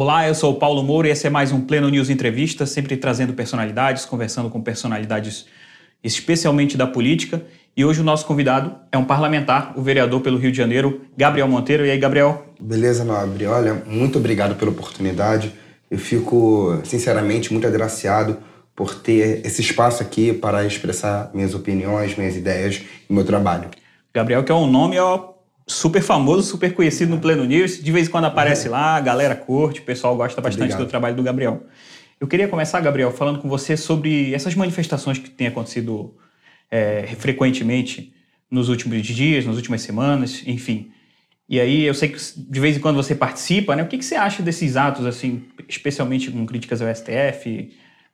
Olá, eu sou o Paulo Moura e esse é mais um Pleno News Entrevista, sempre trazendo personalidades, conversando com personalidades especialmente da política. E hoje o nosso convidado é um parlamentar, o vereador pelo Rio de Janeiro, Gabriel Monteiro. E aí, Gabriel? Beleza, Nobre. Olha, muito obrigado pela oportunidade. Eu fico, sinceramente, muito agraciado por ter esse espaço aqui para expressar minhas opiniões, minhas ideias e meu trabalho. Gabriel, que é um nome ó, super famoso, super conhecido no Pleno News. De vez em quando aparece lá, a galera curte, o pessoal gosta bastante Obrigado. do trabalho do Gabriel. Eu queria começar, Gabriel, falando com você sobre essas manifestações que têm acontecido é, frequentemente nos últimos dias, nas últimas semanas, enfim. E aí, eu sei que de vez em quando você participa, né? O que, que você acha desses atos, assim, especialmente com críticas ao STF,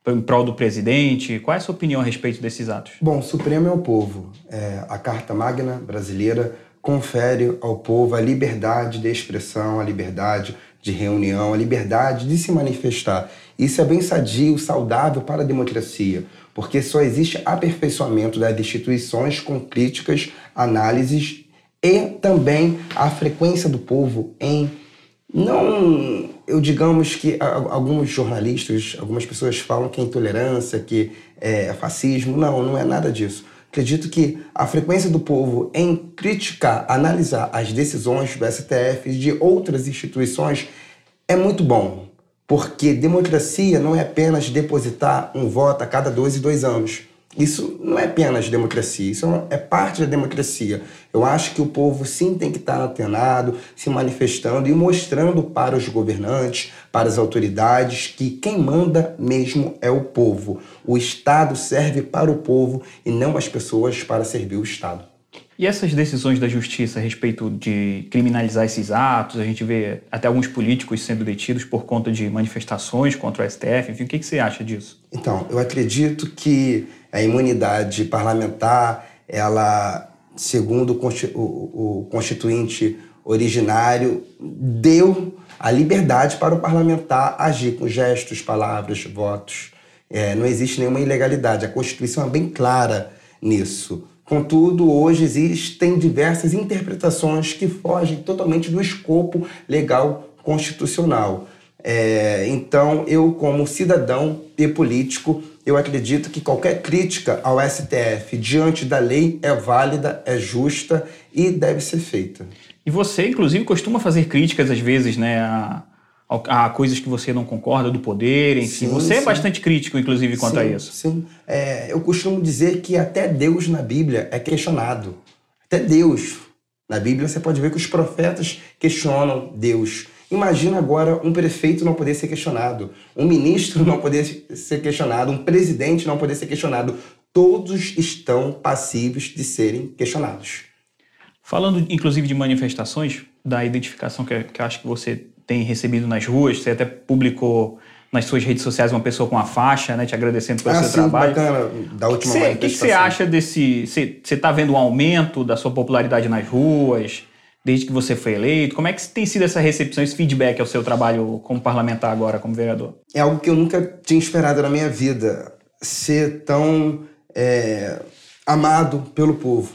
em prol do presidente? Qual é a sua opinião a respeito desses atos? Bom, o Supremo é o povo. É, a Carta Magna brasileira confere ao povo a liberdade de expressão, a liberdade de reunião, a liberdade de se manifestar. Isso é bem sadio, saudável para a democracia, porque só existe aperfeiçoamento das instituições com críticas, análises e também a frequência do povo em não eu digamos que alguns jornalistas, algumas pessoas falam que é intolerância, que é fascismo. Não, não é nada disso. Acredito que a frequência do povo em criticar, analisar as decisões do STF e de outras instituições é muito bom. Porque democracia não é apenas depositar um voto a cada dois e dois anos. Isso não é apenas democracia, isso é parte da democracia. Eu acho que o povo sim tem que estar antenado, se manifestando e mostrando para os governantes, para as autoridades, que quem manda mesmo é o povo. O Estado serve para o povo e não as pessoas para servir o Estado. E essas decisões da justiça a respeito de criminalizar esses atos, a gente vê até alguns políticos sendo detidos por conta de manifestações contra o STF, enfim, o que, você acha disso? Então, eu acredito que a imunidade parlamentar, ela, segundo o constituinte originário, deu a liberdade para o parlamentar agir com gestos, palavras, votos. É, não existe nenhuma ilegalidade. A Constituição é bem clara nisso. Contudo, hoje existem diversas interpretações que fogem totalmente do escopo legal constitucional. É, então, eu, como cidadão e político, eu acredito que qualquer crítica ao STF diante da lei é válida, é justa e deve ser feita. E você, inclusive, costuma fazer críticas às vezes, né, a, a coisas que você não concorda do poder, enfim. Sim, você é sim. é bastante crítico, inclusive, quanto sim, a isso. Sim. É, eu costumo dizer que até Deus na Bíblia é questionado. Até Deus. Na Bíblia você pode ver que os profetas questionam Deus. Imagina agora um prefeito não poder ser questionado, um ministro não poder ser questionado, um presidente não poder ser questionado. Todos estão passíveis de serem questionados. Falando, inclusive, de manifestações, da identificação que, que acho que você tem recebido nas ruas. Você até publicou nas suas redes sociais uma pessoa com a faixa, né, te agradecendo pelo ah, seu sim, trabalho. bacana, da última O que, você acha desse... Você está vendo um aumento da sua popularidade nas ruas, desde que você foi eleito? Como é que tem sido essa recepção, esse feedback ao seu trabalho como parlamentar agora, como vereador? É algo que eu nunca tinha esperado na minha vida, ser tão é, amado pelo povo.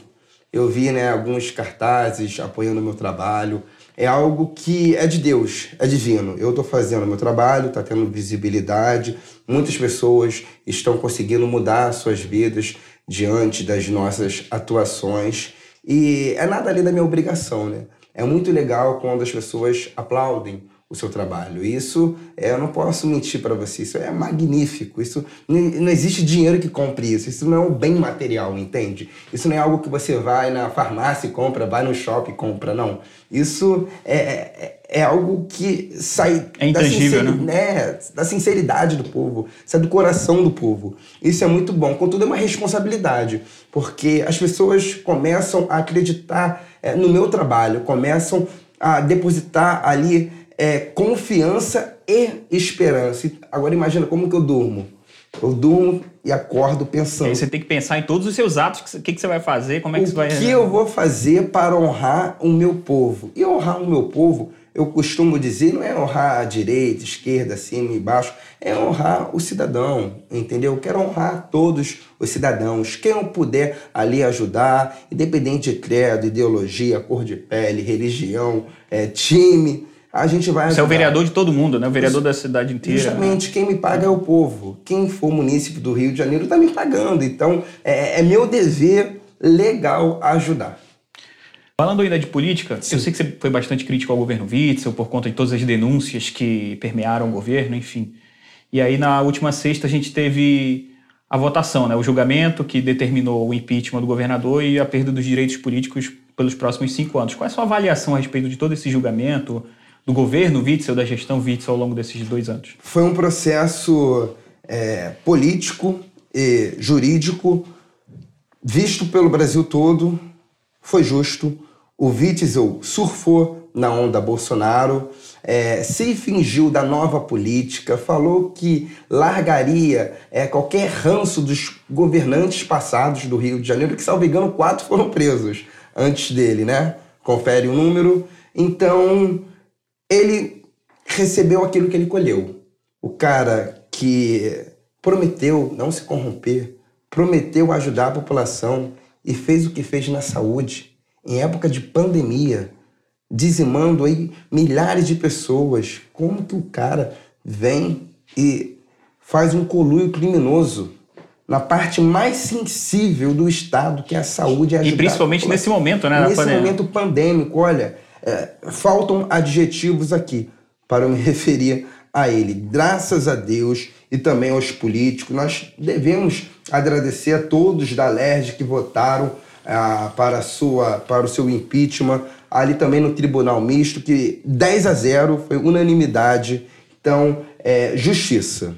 Eu vi né, alguns cartazes apoiando o meu trabalho, é algo que é de Deus, é divino. Eu estou fazendo o meu trabalho, está tendo visibilidade, muitas pessoas estão conseguindo mudar suas vidas diante das nossas atuações e é nada ali da minha obrigação, né? É muito legal quando as pessoas aplaudem o seu trabalho. Isso é, eu não posso mentir para você, isso é magnífico. Isso não, existe dinheiro que compre isso. Isso não é um bem material, entende? Isso não é algo que você vai na farmácia e compra, vai no shopping e compra, não. Isso é, é, é algo que sai é da, né? né? da sinceridade do povo, sai do coração do povo. Isso é muito bom. Contudo, é uma responsabilidade, porque as pessoas começam a acreditar é, no meu trabalho, começam a depositar ali é, confiança e esperança. Agora imagina como que eu durmo. Eu durmo e acordo pensando. Aí você tem que pensar em todos os seus atos, o que, que, você vai fazer, como é que o você vai... O que eu vou fazer para honrar o meu povo? E honrar o meu povo, eu costumo dizer, não é honrar a direita, esquerda, cima e baixo, é honrar o cidadão, entendeu? Eu quero honrar todos os cidadãos. Quem eu puder ali ajudar, independente de credo, ideologia, cor de pele, religião, é, time a gente vai ajudar. Você é o vereador de todo mundo, né? O vereador da cidade inteira. Justamente, quem me paga é o povo. Quem for munícipe do Rio de Janeiro está me pagando. Então, é, é, meu dever legal ajudar. Falando ainda de política, Sim. eu sei que você foi bastante crítico ao governo Witzel por conta de todas as denúncias que permearam o governo, enfim. E aí, na última sexta, a gente teve a votação, né? o julgamento que determinou o impeachment do governador e a perda dos direitos políticos pelos próximos cinco anos. Qual é a sua avaliação a respeito de todo esse julgamento do governo Witzel, da gestão Witzel ao longo desses dois anos? Foi um processo é, político e jurídico visto pelo Brasil todo, foi justo. O Witzel surfou na onda Bolsonaro, é, se fingiu da nova política, falou que largaria é, qualquer ranço dos governantes passados do Rio de Janeiro, que, salvo engano, quatro foram presos antes dele, né? Confere o número. Então, ele recebeu aquilo que ele colheu. O cara que prometeu não se corromper, prometeu ajudar a população e fez o que fez na saúde, em época de pandemia, dizimando aí milhares de pessoas. Como que o cara vem e faz um coluio criminoso na parte mais sensível do Estado, que é a saúde e E principalmente nesse momento, né? Nesse momento pandêmico, olha, é, faltam adjetivos aqui para me referir a ele. Graças a Deus e também aos políticos, nós devemos agradecer a todos da LERJ que votaram ah, para, sua, para o seu impeachment, ali também no Tribunal Misto, que 10 a 0 foi unanimidade. Então, é, justiça.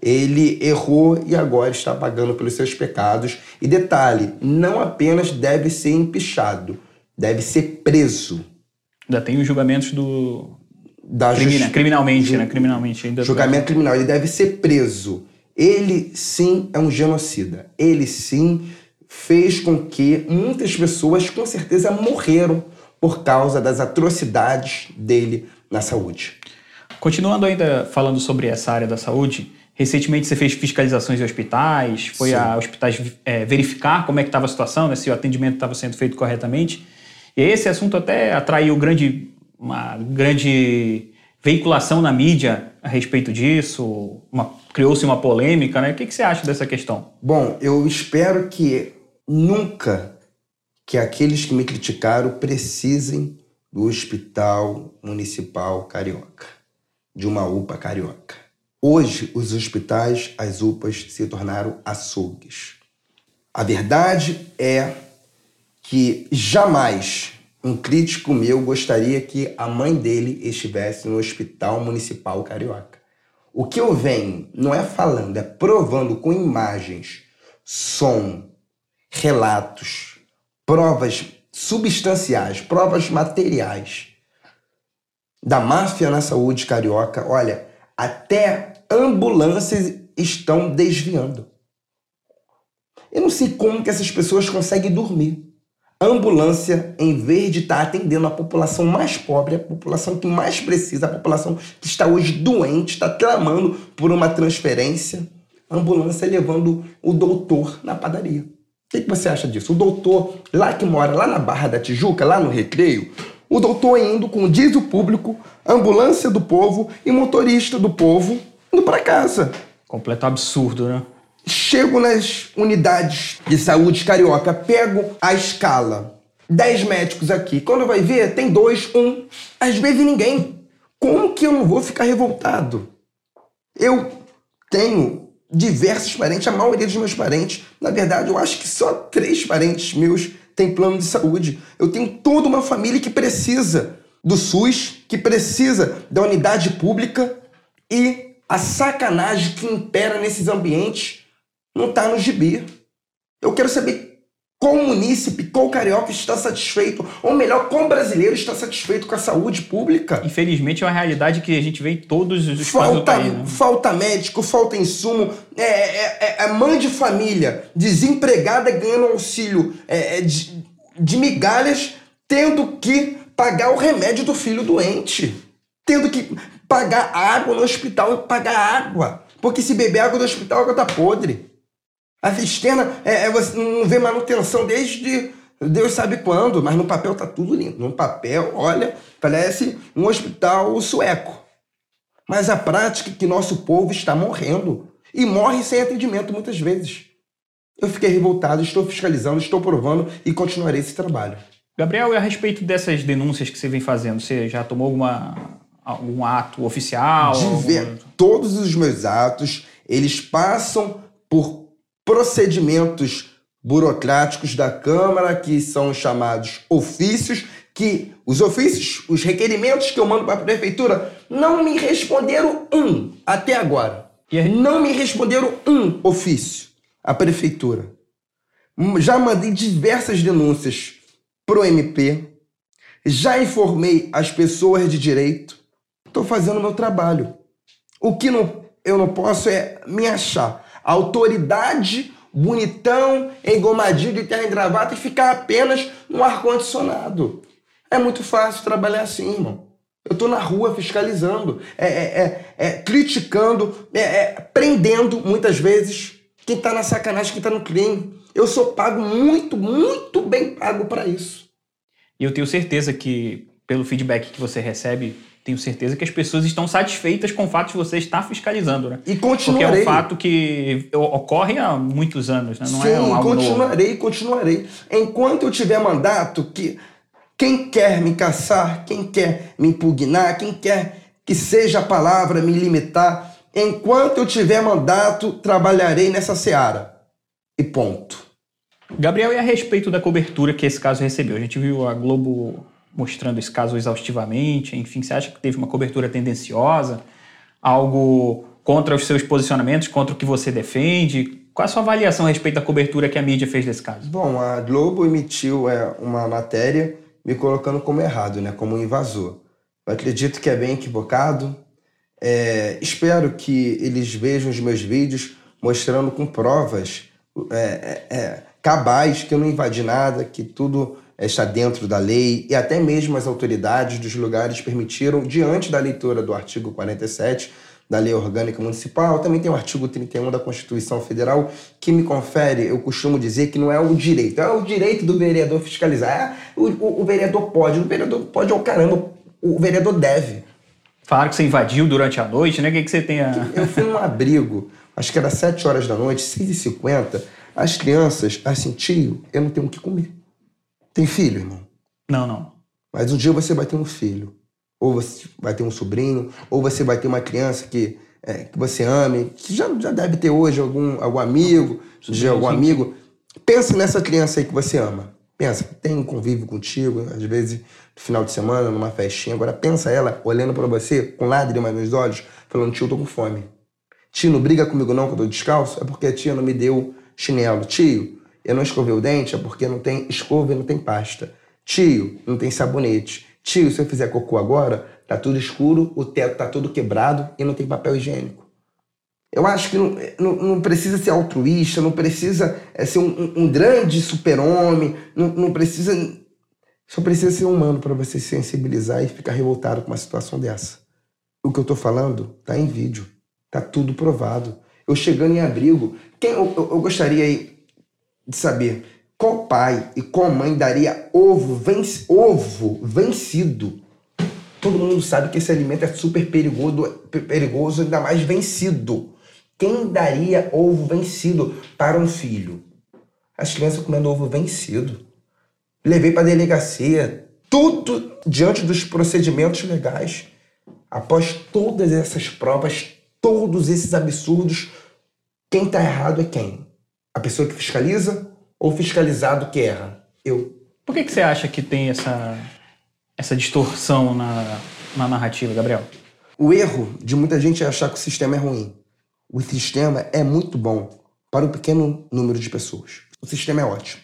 Ele errou e agora está pagando pelos seus pecados. E detalhe, não apenas deve ser empichado, deve ser preso. Ainda tem os julgamentos do. Da Crimina, criminalmente, ju... né? Criminalmente. Ainda julgamento criminal. Ele deve ser preso. Ele sim é um genocida. Ele sim fez com que muitas pessoas, com certeza, morreram por causa das atrocidades dele na saúde. Continuando ainda falando sobre essa área da saúde, recentemente você fez fiscalizações em hospitais, foi Sim. a hospitais é, verificar como é que estava a situação, né, se o atendimento estava sendo feito corretamente. Esse assunto até atraiu grande, uma grande veiculação na mídia a respeito disso, criou-se uma polêmica, né? O que, que você acha dessa questão? Bom, eu espero que nunca que aqueles que me criticaram precisem do Hospital Municipal Carioca, de uma UPA carioca. Hoje, os hospitais, as UPAs, se tornaram açougues. A verdade é que jamais um crítico meu gostaria que a mãe dele estivesse no Hospital Municipal Carioca. O que eu venho não é falando, é provando com imagens, som, relatos, provas substanciais, provas materiais da máfia na saúde carioca. Olha, até ambulâncias estão desviando. Eu não sei como que essas pessoas conseguem dormir. Ambulância, em vez de estar atendendo a população mais pobre, a população que mais precisa, a população que está hoje doente, está clamando por uma transferência, a ambulância levando o doutor na padaria. O que, que você acha disso? O doutor, lá que mora, lá na Barra da Tijuca, lá no Recreio, o doutor indo com diesel público, ambulância do povo e motorista do povo indo para casa. Completo absurdo, né? Chego nas unidades de saúde carioca, pego a escala. Dez médicos aqui. Quando vai ver, tem dois, um. Às vezes ninguém. Como que eu não vou ficar revoltado? Eu tenho diversos parentes, a maioria dos meus parentes, na verdade, eu acho que só três parentes meus têm plano de saúde. Eu tenho toda uma família que precisa do SUS, que precisa da unidade pública e a sacanagem que impera nesses ambientes não está no gibi. Eu quero saber qual munícipe, qual carioca está satisfeito, ou melhor, qual brasileiro está satisfeito com a saúde pública. Infelizmente é uma realidade que a gente vê em todos os falta, do país. Né? Falta médico, falta insumo, é, é, é, é mãe de família, desempregada ganhando auxílio é, é, de, de migalhas, tendo que pagar o remédio do filho doente, tendo que pagar água no hospital, pagar água, porque se beber água do hospital, a água tá podre. A cisterna, é, é, você não vê manutenção desde Deus sabe quando, mas no papel tá tudo lindo. No papel, olha, parece um hospital sueco. Mas a prática é que nosso povo está morrendo e morre sem atendimento muitas vezes. Eu fiquei revoltado, estou fiscalizando, estou provando e continuarei esse trabalho. Gabriel, e a respeito dessas denúncias que você vem fazendo, você já tomou alguma, algum ato oficial? Algum... Todos os meus atos, eles passam por procedimentos burocráticos da Câmara, que são chamados ofícios, que os ofícios, os requerimentos que eu mando para a prefeitura, não me responderam um até agora. Não me responderam um ofício à prefeitura. Já mandei diversas denúncias para o MP, já informei as pessoas de direito, estou fazendo o meu trabalho. O que não, eu não posso é me achar autoridade bonitão, engomadinho de terra e gravata e ficar apenas no ar-condicionado. É muito fácil trabalhar assim, irmão. Eu tô na rua fiscalizando, é, é, é, é criticando, é, é, prendendo muitas vezes quem tá na sacanagem, quem tá no crime. Eu sou pago muito, muito bem pago para isso. E eu tenho certeza que, pelo feedback que você recebe, tenho certeza que as pessoas estão satisfeitas com o fato de você estar fiscalizando, né? E continuarei. Porque é um fato que ocorre há muitos anos, né? Não Sim, é um continuarei, novo. continuarei. Enquanto eu tiver mandato, que quem quer me caçar, quem quer me impugnar, quem quer que seja a palavra me limitar, enquanto eu tiver mandato, trabalharei nessa seara. E ponto. Gabriel, e a respeito da cobertura que esse caso recebeu? A gente viu a Globo mostrando esse caso exaustivamente? Enfim, você acha que teve uma cobertura tendenciosa? Algo contra os seus posicionamentos, contra o que você defende? Qual a sua avaliação a respeito da cobertura que a mídia fez desse caso? Bom, a Globo emitiu é, uma matéria me colocando como errado, né, como um invasor. Eu acredito que é bem equivocado. É, espero que eles vejam os meus vídeos mostrando com provas é, é, é cabais que eu não invadi nada, que tudo está dentro da lei e até mesmo as autoridades dos lugares permitiram, diante da leitura do artigo 47 da Lei Orgânica Municipal, também tem o artigo 31 da Constituição Federal que me confere, eu costumo dizer que não é o direito, é o direito do vereador fiscalizar. É, o, o, o vereador pode, o vereador pode ao caramba, o vereador deve. Falaram que você invadiu durante a noite, né? O que, que você tem a... Eu fui num abrigo, acho que era 7 horas da noite, 6h50, as crianças, assim, tio, eu não tenho o que comer. Tem filho, irmão? Não, não. Mas um dia você vai ter um filho. Ou você vai ter um sobrinho, ou você vai ter uma criança que, é, que você ame, que já, já deve ter hoje algum, algum amigo, de algum amigo. Pensa nessa criança aí que você ama. Pensa, tem um convívio contigo, às vezes no final de semana, numa festinha. Agora pensa ela olhando para você com lágrimas nos olhos, falando: tio, eu tô com fome. Tio, não briga comigo não que eu tô descalço? É porque a tia não me deu chinelo. Tio, eu não escovei o dente é porque não tem escova e não tem pasta. Tio, não tem sabonete. Tio, se eu fizer cocô agora, tá tudo escuro, o teto tá todo quebrado e não tem papel higiênico. Eu acho que não, não, não precisa ser altruísta, não precisa é, ser um, um grande super-homem, não, não precisa. Só precisa ser humano para você se sensibilizar e ficar revoltado com uma situação dessa. O que eu tô falando tá em vídeo, tá tudo provado. Eu chegando em abrigo, quem eu, eu, eu gostaria aí de saber qual pai e qual mãe daria ovo, venc ovo vencido. Todo mundo sabe que esse alimento é super perigoso, perigoso, ainda mais vencido. Quem daria ovo vencido para um filho? As crianças comendo ovo vencido. Levei para a delegacia, tudo diante dos procedimentos legais. Após todas essas provas, todos esses absurdos, quem está errado é quem? A pessoa que fiscaliza ou o fiscalizado que erra? Eu. Por que, que você acha que tem essa, essa distorção na, na narrativa, Gabriel? O erro de muita gente é achar que o sistema é ruim. O sistema é muito bom para um pequeno número de pessoas. O sistema é ótimo.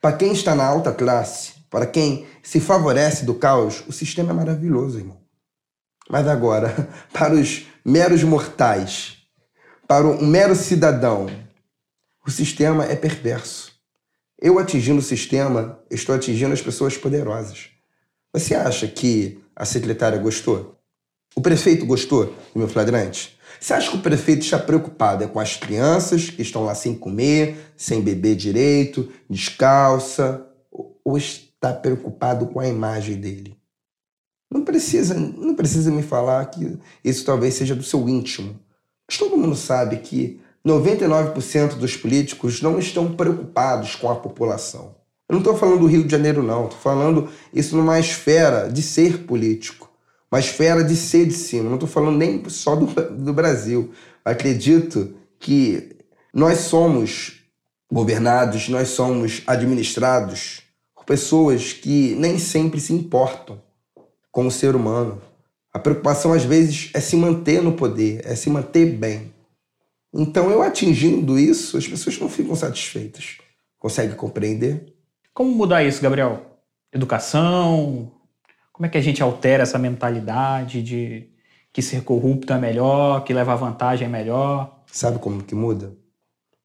Para quem está na alta classe, para quem se favorece do caos, o sistema é maravilhoso, irmão. Mas agora, para os meros mortais, para um mero cidadão o sistema é perverso. Eu atingindo o sistema, estou atingindo as pessoas poderosas. Você acha que a secretária gostou? O prefeito gostou do meu flagrante? Você acha que o prefeito está preocupado é com as crianças que estão lá sem comer, sem beber direito, descalça? ou está preocupado com a imagem dele? Não precisa, não precisa me falar que isso talvez seja do seu íntimo. Mas todo mundo sabe que 99% dos políticos não estão preocupados com a população. Eu não estou falando do Rio de Janeiro, não. Estou falando isso numa esfera de ser político, uma esfera de ser de cima. Não estou falando nem só do, do Brasil. Acredito que nós somos governados, nós somos administrados por pessoas que nem sempre se importam com o ser humano. A preocupação, às vezes, é se manter no poder, é se manter bem. Então, eu atingindo isso, as pessoas não ficam satisfeitas. Consegue compreender? Como mudar isso, Gabriel? Educação? Como é que a gente altera essa mentalidade de que ser corrupto é melhor, que levar vantagem é melhor? Sabe como que muda?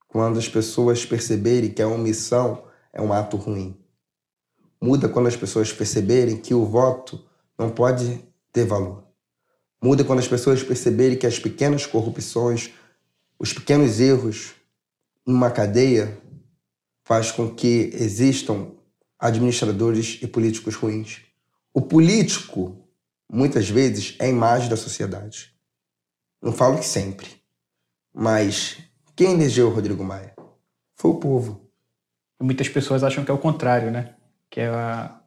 Quando as pessoas perceberem que a omissão é um ato ruim. Muda quando as pessoas perceberem que o voto não pode ter valor. Muda quando as pessoas perceberem que as pequenas corrupções, os pequenos erros numa cadeia faz com que existam administradores e políticos ruins. O político, muitas vezes, é a imagem da sociedade. Não falo que sempre, mas quem elegeu o Rodrigo Maia? Foi o povo. Muitas pessoas acham que é o contrário, né? Que é a,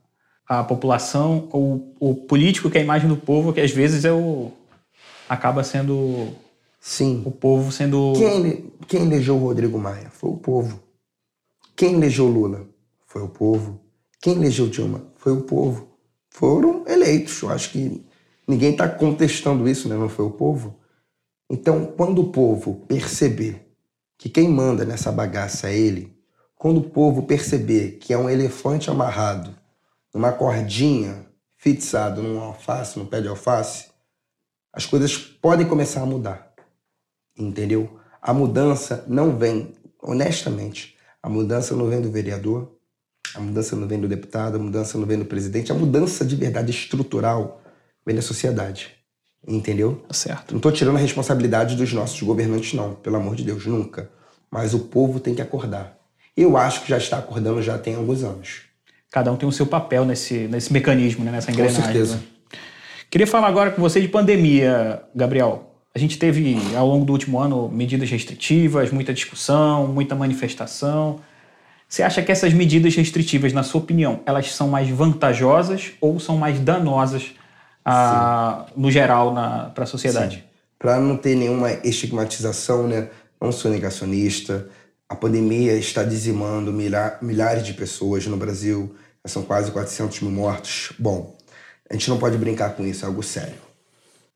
a população, ou o político que é a imagem do povo, que às vezes é o acaba sendo Sim. o povo sendo quem, quem elegeu o Rodrigo Maia? Foi o povo. Quem elegeu Lula? Foi o povo. Quem elegeu Dilma? Foi o povo. Foram eleitos. Eu acho que ninguém está contestando isso, né? Não foi o povo. Então, quando o povo perceber que quem manda nessa bagaça é ele, quando o povo perceber que é um elefante amarrado numa cordinha, fixado num alface, num pé de alface, as coisas podem começar a mudar. Entendeu? A mudança não vem, honestamente, a mudança não vem do vereador, a mudança não vem do deputado, a mudança não vem do presidente, a mudança de verdade estrutural vem da sociedade. Entendeu? Tá certo. Não estou tirando a responsabilidade dos nossos governantes, não, pelo amor de Deus, nunca. Mas o povo tem que acordar. Eu acho que já está acordando já tem alguns anos. Cada um tem o seu papel nesse, nesse mecanismo, né? nessa engrenagem. Com certeza. Né? Queria falar agora com você de pandemia, Gabriel. A gente teve, ao longo do último ano, medidas restritivas, muita discussão, muita manifestação. Você acha que essas medidas restritivas, na sua opinião, elas são mais vantajosas ou são mais danosas, a, no geral, para a sociedade? Para não ter nenhuma estigmatização, né? não sou negacionista. A pandemia está dizimando milhares de pessoas no Brasil. São quase 400 mil mortos. Bom, a gente não pode brincar com isso, é algo sério.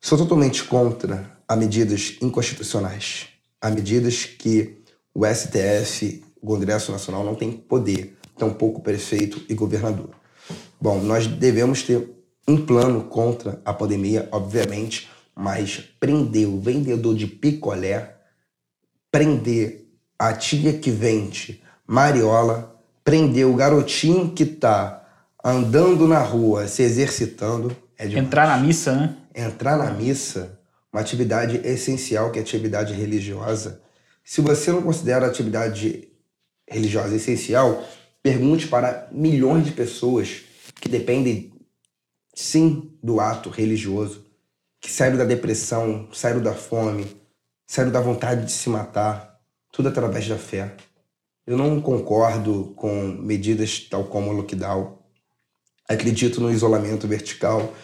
Sou totalmente contra a medidas inconstitucionais, a medidas que o STF, o Congresso Nacional, não tem poder, tampouco prefeito e governador. Bom, nós devemos ter um plano contra a pandemia, obviamente, mas prender o vendedor de picolé, prender a tia que vende mariola, prender o garotinho que está andando na rua, se exercitando, é. Entrar na missa, né? Entrar na missa uma atividade essencial, que é a atividade religiosa. Se você não considera a atividade religiosa essencial, pergunte para milhões de pessoas que dependem, sim, do ato religioso, que saíram da depressão, saíram da fome, saíram da vontade de se matar, tudo através da fé. Eu não concordo com medidas tal como o lockdown. Acredito no isolamento vertical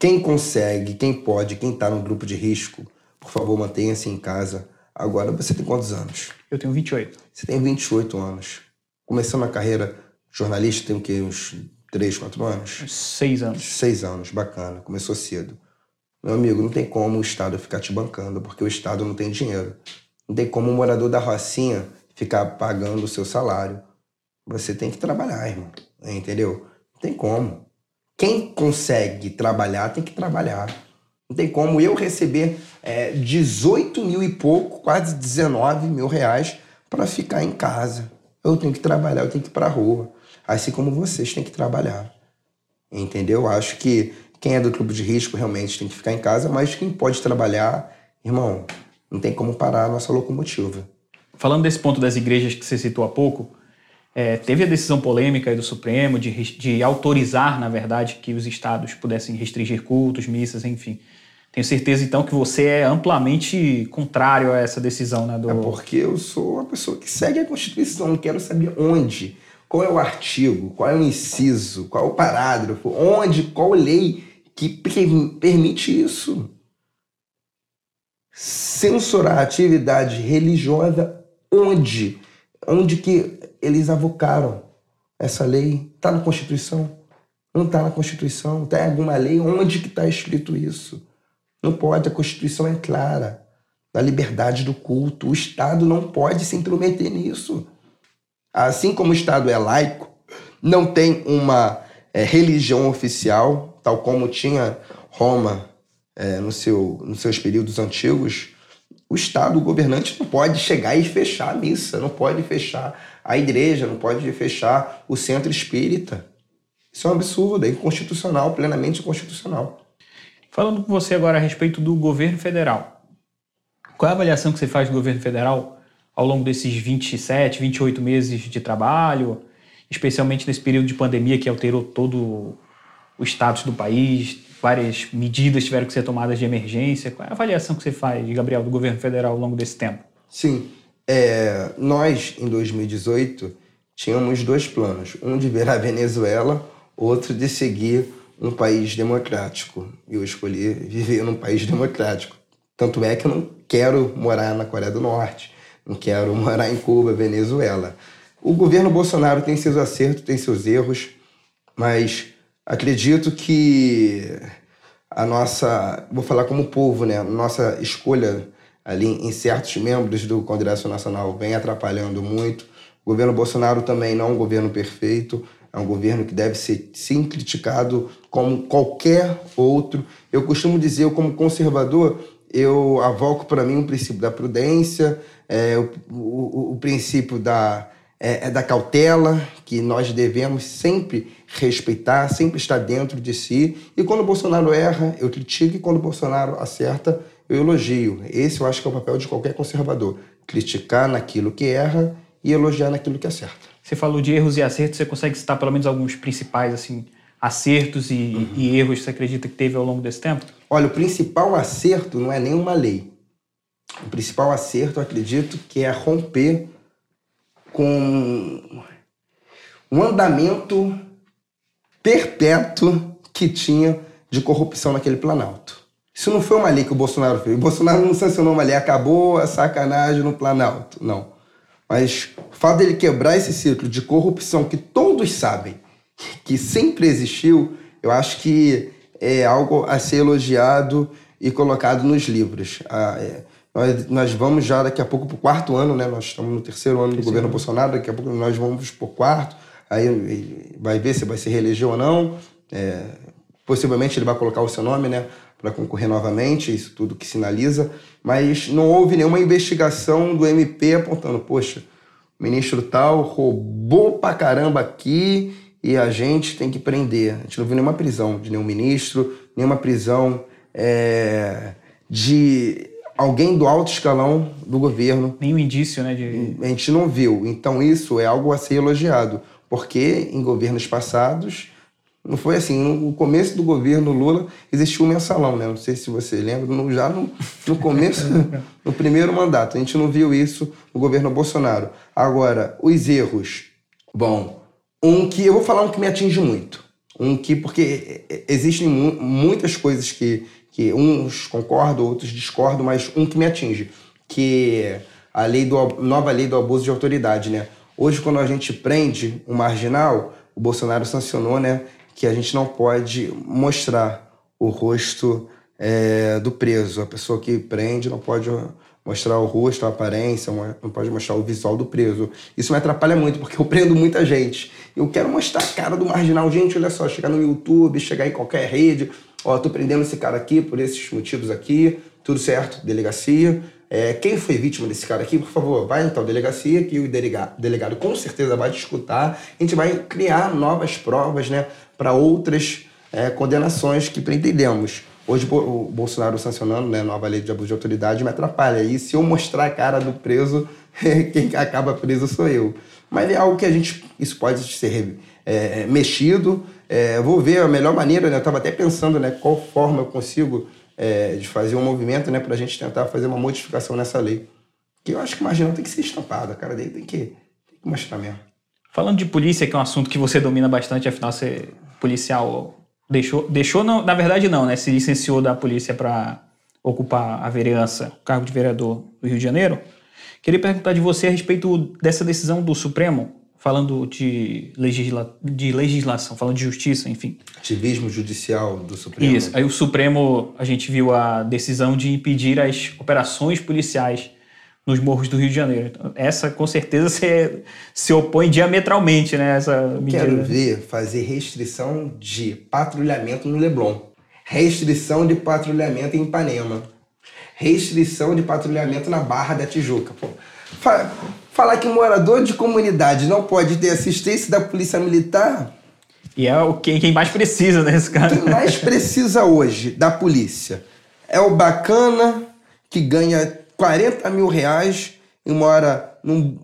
quem consegue, quem pode, quem está no grupo de risco, por favor, mantenha-se em casa. Agora, você tem quantos anos? Eu tenho 28. Você tem 28 anos. Começando a carreira jornalista, tem o quê? Uns 3, 4 anos? Seis anos. Seis anos, bacana. Começou cedo. Meu amigo, não tem como o Estado ficar te bancando, porque o Estado não tem dinheiro. Não tem como o morador da Rocinha ficar pagando o seu salário. Você tem que trabalhar, irmão. Entendeu? Não tem como. Quem consegue trabalhar tem que trabalhar. Não tem como eu receber é, 18 mil e pouco, quase 19 mil reais para ficar em casa. Eu tenho que trabalhar, eu tenho que ir para a rua. Assim como vocês têm que trabalhar. Entendeu? Acho que quem é do clube de risco realmente tem que ficar em casa, mas quem pode trabalhar, irmão, não tem como parar a nossa locomotiva. Falando desse ponto das igrejas que você citou há pouco, É, teve a decisão polêmica do Supremo de, de autorizar, na verdade, que os estados pudessem restringir cultos, missas, enfim. Tenho certeza, então, que você é amplamente contrário a essa decisão, né? Do... É porque eu sou uma pessoa que segue a Constituição, quero saber onde, qual é o artigo, qual é o inciso, qual é o parágrafo, onde, qual lei que permite isso. Censurar a atividade religiosa onde? Onde que eles avocaram essa lei? Está na Constituição? Não está na Constituição? Tem alguma lei? Onde que está escrito isso? Não pode, a Constituição é clara. Na liberdade do culto. O Estado não pode se intrometer nisso. Assim como o Estado é laico, não tem uma é, religião oficial, tal como tinha Roma é, no seu, nos seus períodos antigos, o Estado, o governante, não pode chegar e fechar a missa, não pode fechar a igreja, não pode fechar o centro espírita. Isso é um absurdo, é inconstitucional, plenamente inconstitucional. Falando com você agora a respeito do governo federal, qual é a avaliação que você faz do governo federal ao longo desses 27, 28 meses de trabalho, especialmente nesse período de pandemia que alterou todo o status do país, várias medidas tiveram que ser tomadas de emergência. Qual é a avaliação que você faz, Gabriel, do governo federal ao longo desse tempo? Sim. É, nós, em 2018, tínhamos dois planos: um de virar a Venezuela, outro de seguir um país democrático. E eu escolhi viver num país democrático. Tanto é que eu não quero morar na Coreia do Norte, não quero morar em Cuba, Venezuela. O governo Bolsonaro tem seus acertos, tem seus erros, mas acredito que a nossa, vou falar como povo, né, nossa escolha ali em certos membros do Congresso Nacional vem atrapalhando muito. O governo Bolsonaro também não é um governo perfeito, é um governo que deve ser sim criticado como qualquer outro. Eu costumo dizer, eu como conservador, eu avoco para mim o princípio da prudência, é, o, o, o, princípio da, é, é da cautela, que nós devemos sempre respeitar, sempre estar dentro de si. E quando o Bolsonaro erra, eu critico, e quando o Bolsonaro acerta, eu elogio. Esse eu acho que é o papel de qualquer conservador: criticar naquilo que erra e elogiar naquilo que acerta. Você falou de erros e acertos, você consegue citar pelo menos alguns principais assim acertos e, uhum. e erros que você acredita que teve ao longo desse tempo? Olha, o principal acerto não é nenhuma lei. O principal acerto, eu acredito, que é romper com um andamento perpétuo que tinha de corrupção naquele Planalto. Isso não foi uma lei que o Bolsonaro fez. O Bolsonaro não sancionou uma lei, acabou a sacanagem no Planalto. Não. Mas o fato dele quebrar esse ciclo de corrupção que todos sabem que sempre existiu, eu acho que é algo a ser elogiado e colocado nos livros. Ah, é, nós, nós, vamos já daqui a pouco para o quarto ano, né? Nós estamos no terceiro ano do governo Bolsonaro, daqui a pouco nós vamos para o quarto. Aí vai ver se vai se reeleger ou não. É, possivelmente ele vai colocar o seu nome, né? Para concorrer novamente, isso tudo que sinaliza mas não houve nenhuma investigação do MP apontando, poxa, o ministro tal roubou pra caramba aqui e a gente tem que prender. A gente não viu nenhuma prisão de nenhum ministro, nenhuma prisão é, de alguém do alto escalão do governo. Nenhum indício, né? De... A gente não viu. Então isso é algo a ser elogiado, porque em governos passados não foi assim. No começo do governo Lula existiu um mensalão, né? Não sei se você lembra, no, já no, no começo, no primeiro mandato. A gente não viu isso no governo Bolsonaro. Agora, os erros. Bom, um que. Eu vou falar um que me atinge muito. Um que. Porque existem muitas coisas que, que uns concordam, outros discordam, mas um que me atinge. Que a lei do, nova lei do abuso de autoridade, né? Hoje, quando a gente prende um marginal, o Bolsonaro sancionou, né? que a gente não pode mostrar o rosto é, do preso. A pessoa que prende não pode mostrar o rosto, a aparência, não pode mostrar o visual do preso. Isso me atrapalha muito, porque eu prendo muita gente. Eu quero mostrar a cara do marginal. Gente, olha só, chegar no YouTube, chegar em qualquer rede. Ó, tô prendendo esse cara aqui por esses motivos aqui. Tudo certo, delegacia. É, quem foi vítima desse cara aqui, por favor, vai então delegacia que o delegado, delegado com certeza vai te escutar. A gente vai criar novas provas, né? para outras é, condenações que pretendemos. Hoje o Bolsonaro sancionando né, nova lei de abuso de autoridade me atrapalha. E se eu mostrar a cara do preso, quem acaba preso sou eu. Mas é algo que a gente, isso pode ser é, mexido. É, vou ver a melhor maneira, né? Eu estava até pensando, né, qual forma eu consigo é, de fazer um movimento, né, para a gente tentar fazer uma modificação nessa lei. Que eu acho que marginal tem que ser estampada, cara, tem que, tem que mostrar mesmo. Falando de polícia, que é um assunto que você domina bastante, afinal você é policial deixou, deixou não, na verdade não, né? Se licenciou da polícia para ocupar a vereança, o cargo de vereador do Rio de Janeiro. Queria perguntar de você a respeito dessa decisão do Supremo, falando de, legisla, de legislação, falando de justiça, enfim. Ativismo judicial do Supremo. Isso. Aí o Supremo, a gente viu a decisão de impedir as operações policiais nos morros do Rio de Janeiro. Então, essa, com certeza, se, se opõe diametralmente, né? Essa medida. Quero ver fazer restrição de patrulhamento no Leblon, restrição de patrulhamento em Ipanema, restrição de patrulhamento na Barra da Tijuca. Pô. Falar que morador de comunidade não pode ter assistência da polícia militar. E é o quem, quem mais precisa nesse caso. Quem mais precisa hoje da polícia é o bacana que ganha 40 mil reais e mora num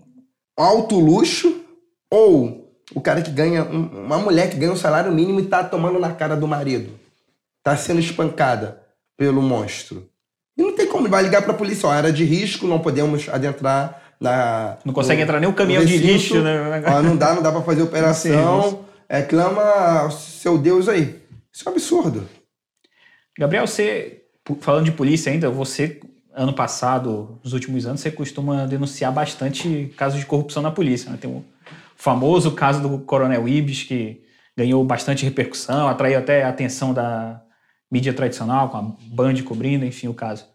alto luxo, ou o cara que ganha, uma mulher que ganha um salário mínimo e tá tomando na cara do marido. Tá sendo espancada pelo monstro. E não tem como, vai ligar pra polícia, ó, era de risco, não podemos adentrar na... Não consegue no, entrar nem o caminhão de lixo, né? Ó, não dá, não dá pra fazer operação. É, clama seu Deus aí. Isso é um absurdo. Gabriel, você, falando de polícia ainda, você ano passado, nos últimos anos, você costuma denunciar bastante casos de corrupção na polícia. Né? Tem o famoso caso do Coronel Ibis, que ganhou bastante repercussão, atraiu até a atenção da mídia tradicional, com a Band cobrindo, enfim, o caso.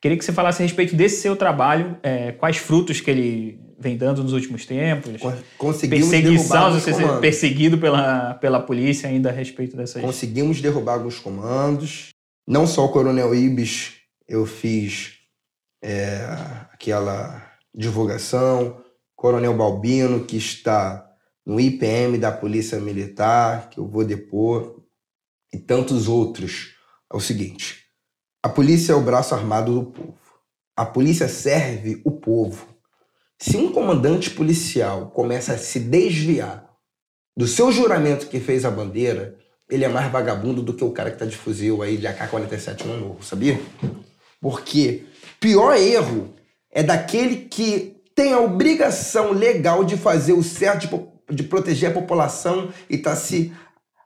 Queria que você falasse a respeito desse seu trabalho, é, quais frutos que ele vem dando nos últimos tempos. Conseguimos perseguição, você ser perseguido pela, pela polícia ainda a respeito dessas... Conseguimos derrubar alguns comandos. Não só o Coronel Ibis, eu fiz é, aquela divulgação, Coronel Balbino, que está no IPM da Polícia Militar, que eu vou depor, e tantos outros. É o seguinte: a polícia é o braço armado do povo. A polícia serve o povo. Se um comandante policial começa a se desviar do seu juramento que fez a bandeira, ele é mais vagabundo do que o cara que está de fuzil aí de AK-47 no morro, sabia? Porque Pior erro é daquele que tem a obrigação legal de fazer o certo, de, de proteger a população e está se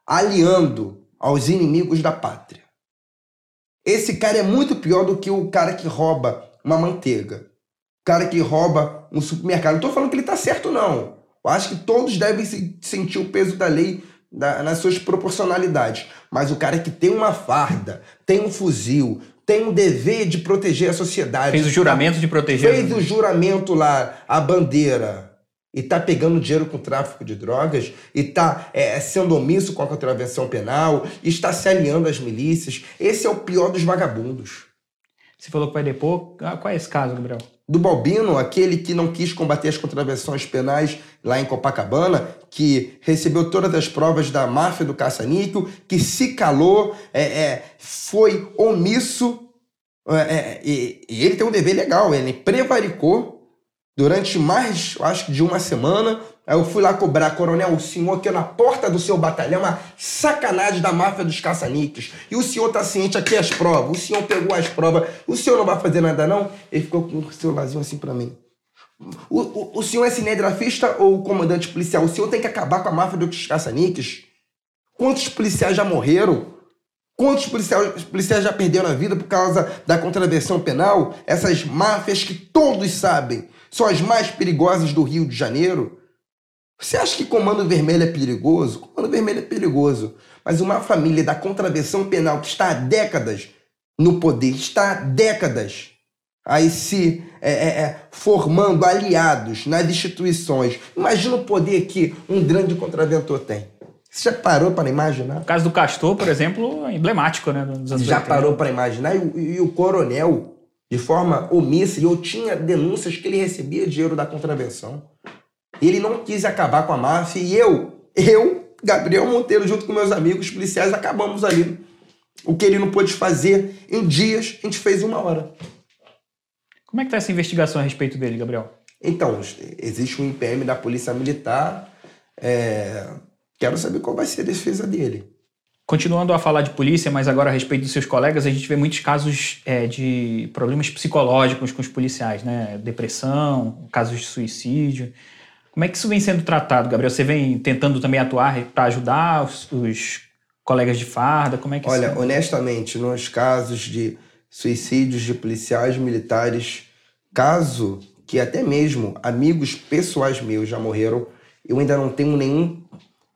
aliando aos inimigos da pátria. Esse cara é muito pior do que o cara que rouba uma manteiga. O cara que rouba um supermercado. Não estou falando que ele está certo, não. Eu acho que todos devem sentir o peso da lei da, nas suas proporcionalidades. Mas o cara que tem uma farda, tem um fuzil, tem um dever de proteger a sociedade. Fez o juramento de proteger. Fez o juramento lá, a bandeira. E tá pegando dinheiro com tráfico de drogas, e tá é, sendo omisso com a contravenção penal, e está se alinhando às milícias. Esse é o pior dos vagabundos. Você falou que vai depor. Ah, qual é esse caso, Gabriel? Do Balbino, aquele que não quis combater as contravenções penais lá em Copacabana, que recebeu todas as provas da máfia do caça-níquel, que se calou, é, é, foi omisso, é, é, e, ele tem um dever legal, ele prevaricou durante mais, acho que de uma semana, Aí eu fui lá cobrar, coronel, o senhor aqui na porta do seu batalhão, uma sacanagem da máfia dos caça-níqueis. E o senhor tá ciente aqui as provas. O senhor pegou as provas. O senhor não vai fazer nada, não? Ele ficou com o celularzinho assim para mim. O, o, o, senhor é cinegrafista ou comandante policial? O senhor tem que acabar com a máfia dos caça-níqueis? Quantos policiais já morreram? Quantos policiais, policiais já perderam a vida por causa da contravenção penal? Essas máfias que todos sabem são as mais perigosas do Rio de Janeiro. Você acha que Comando Vermelho é perigoso? Comando Vermelho é perigoso. Mas uma família da contravenção penal que está há décadas no poder, está há décadas aí se é, é, é, formando aliados nas instituições. Imagina o poder que um grande contraventor tem. Você já parou para imaginar? O caso do Castor, por exemplo, é emblemático, né? já 80. parou para imaginar? E e o coronel, de forma omissa, e eu tinha denúncias que ele recebia dinheiro da contravenção. Ele não quis acabar com a máfia e eu, eu, Gabriel Monteiro, junto com meus amigos policiais, acabamos ali. O que ele não pôde fazer em dias, a gente fez uma hora. Como é que está essa investigação a respeito dele, Gabriel? Então, existe um IPM da Polícia Militar. É... Quero saber qual vai ser a defesa dele. Continuando a falar de polícia, mas agora a respeito dos seus colegas, a gente vê muitos casos é, de problemas psicológicos com os policiais, né? Depressão, casos de suicídio. Como é que isso vem sendo tratado, Gabriel? Você vem tentando também atuar para ajudar os, os, colegas de farda? Como é que Olha, isso... honestamente, nos casos de suicídios de policiais militares, caso que até mesmo amigos pessoais meus já morreram, eu ainda não tenho nenhum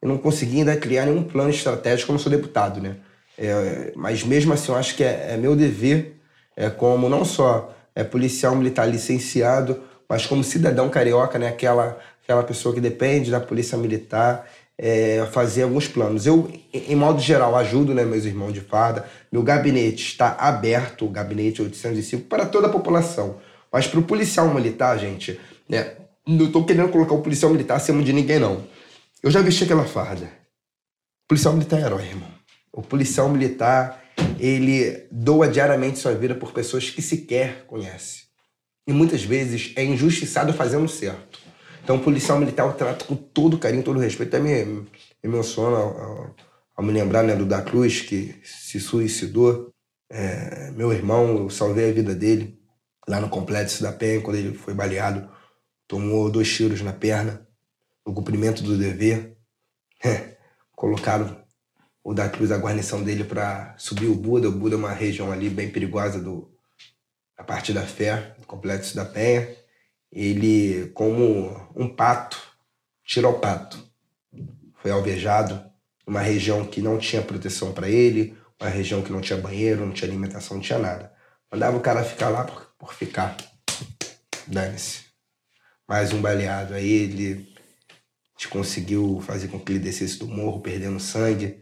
eu não consegui ainda criar nenhum plano estratégico como sou deputado, né? É, mas mesmo assim, eu acho que é, é, meu dever, é, como não só é, policial militar licenciado, mas como cidadão carioca, né? Aquela, aquela pessoa que depende da polícia militar, é, fazer alguns planos. Eu, em modo geral, ajudo né, meus irmãos de farda. Meu gabinete está aberto, o gabinete 805, para toda a população. Mas para o policial militar, gente, né, não estou querendo colocar o policial militar acima de ninguém, não. Eu já vesti aquela farda. O policial militar é herói, irmão. O policial militar, ele doa diariamente sua vida por pessoas que sequer conhece. E muitas vezes é injustiçado fazendo certo. Então, o policial militar eu trato com todo carinho, todo respeito. Até me, emociona ao, ao, me lembrar né, do da Cruz, que se suicidou. É, meu irmão, eu salvei a vida dele lá no Complexo da Penha, quando ele foi baleado. Tomou dois tiros na perna no cumprimento do dever, é, colocaram o da Cruz, a guarnição dele, para subir o Buda. O Buda é uma região ali bem perigosa do, a parte da fé, do complexo da Penha. Ele, como um pato, tirou o pato. Foi alvejado numa região que não tinha proteção para ele, uma região que não tinha banheiro, não tinha alimentação, não tinha nada. Mandava o cara ficar lá por, por ficar. Dane-se. Mais um baleado. Aí ele a gente conseguiu fazer com que ele descesse do morro, perdendo sangue.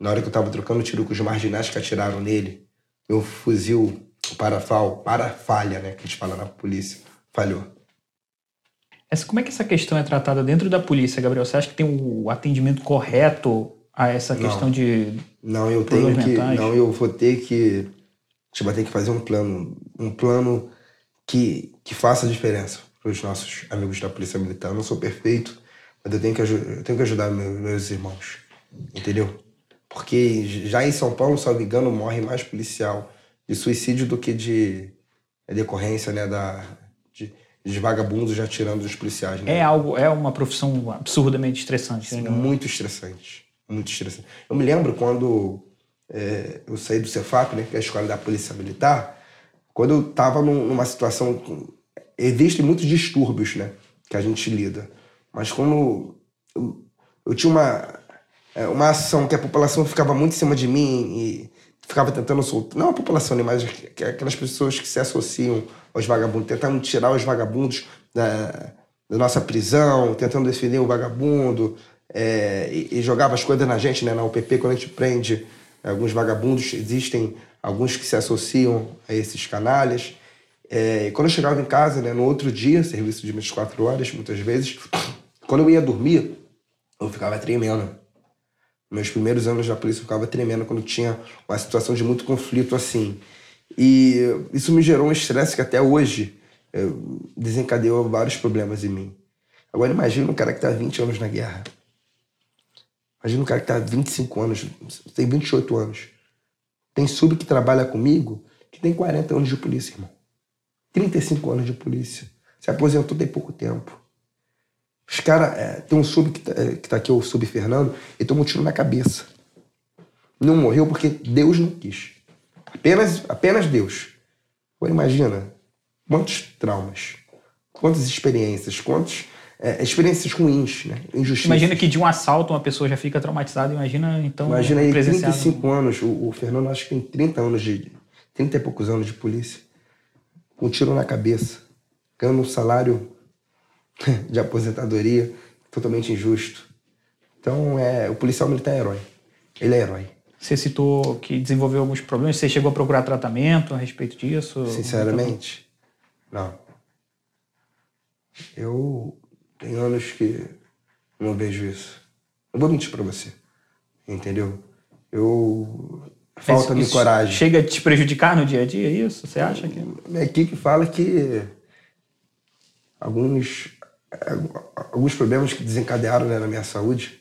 Na hora que eu tava trocando tiro com os marginais que atiraram nele, meu fuzil, o parafal, parafalha, né, que a gente fala na polícia, falhou. Essa, como é que essa questão é tratada dentro da polícia, Gabriel? Você acha que tem o atendimento correto a essa questão não. de não eu tenho que mentais? não eu vou ter que a gente vai ter que fazer um plano um plano que que faça a diferença para os nossos amigos da polícia militar eu não sou perfeito mas eu tenho que, eu tenho que ajudar meus, meus irmãos. Entendeu? Porque já em São Paulo, salvo engano, morre mais policial de suicídio do que de decorrência né, da, de, de vagabundos já tirando os policiais. Né? É algo, é uma profissão absurdamente estressante. Sim, né? muito estressante. Muito estressante. Eu me lembro quando é, eu saí do Cefap, né, que é a escola da Polícia Militar, quando eu estava num, numa situação. Existem muitos distúrbios né, que a gente lida. Mas quando eu, eu tinha uma, é, uma ação que a população ficava muito em cima de mim e ficava tentando soltar, não a população, né, mas aquelas pessoas que se associam aos vagabundos, tentando tirar os vagabundos da, da nossa prisão, tentando defender o vagabundo, é, e, e, jogava as coisas na gente, né, na UPP, quando a gente prende alguns vagabundos, existem alguns que se associam a esses canalhas. É, e quando eu chegava em casa, né, no outro dia, serviço de 24 horas, muitas vezes, quando eu ia dormir, eu ficava tremendo. Meus primeiros anos na polícia eu ficava tremendo quando tinha uma situação de muito conflito assim. E isso me gerou um estresse que até hoje desencadeou vários problemas em mim. Agora imagina um cara que está 20 anos na guerra. Imagina um cara que está 25 anos, tem 28 anos. Tem sub que trabalha comigo que tem 40 anos de polícia, irmão. 35 anos de polícia. Se aposentou tem pouco tempo. Os caras. É, tem um sub que tá, é, que tá aqui, o sub Fernando, ele tomou um tiro na cabeça. Não morreu porque Deus não quis. Apenas, apenas Deus. Agora imagina quantos traumas, quantas experiências, quantas é, experiências ruins, né? Injustiças. Imagina que de um assalto uma pessoa já fica traumatizada. Imagina então. Imagina aí, 35 anos. O, o Fernando acho que tem 30 anos de. 30 e poucos anos de polícia. Com um tiro na cabeça. Ganhando um salário de aposentadoria, totalmente injusto. Então, é, o policial militar é herói. Ele é herói. Você citou que desenvolveu alguns problemas. Você chegou a procurar tratamento a respeito disso? Sinceramente, não. Eu tenho anos que não vejo isso. Não vou mentir para você. Entendeu? Eu. Falta-me coragem. Chega a te prejudicar no dia a dia, é isso? Você acha que. Minha equipe fala que alguns, alguns problemas que desencadearam né, na minha saúde.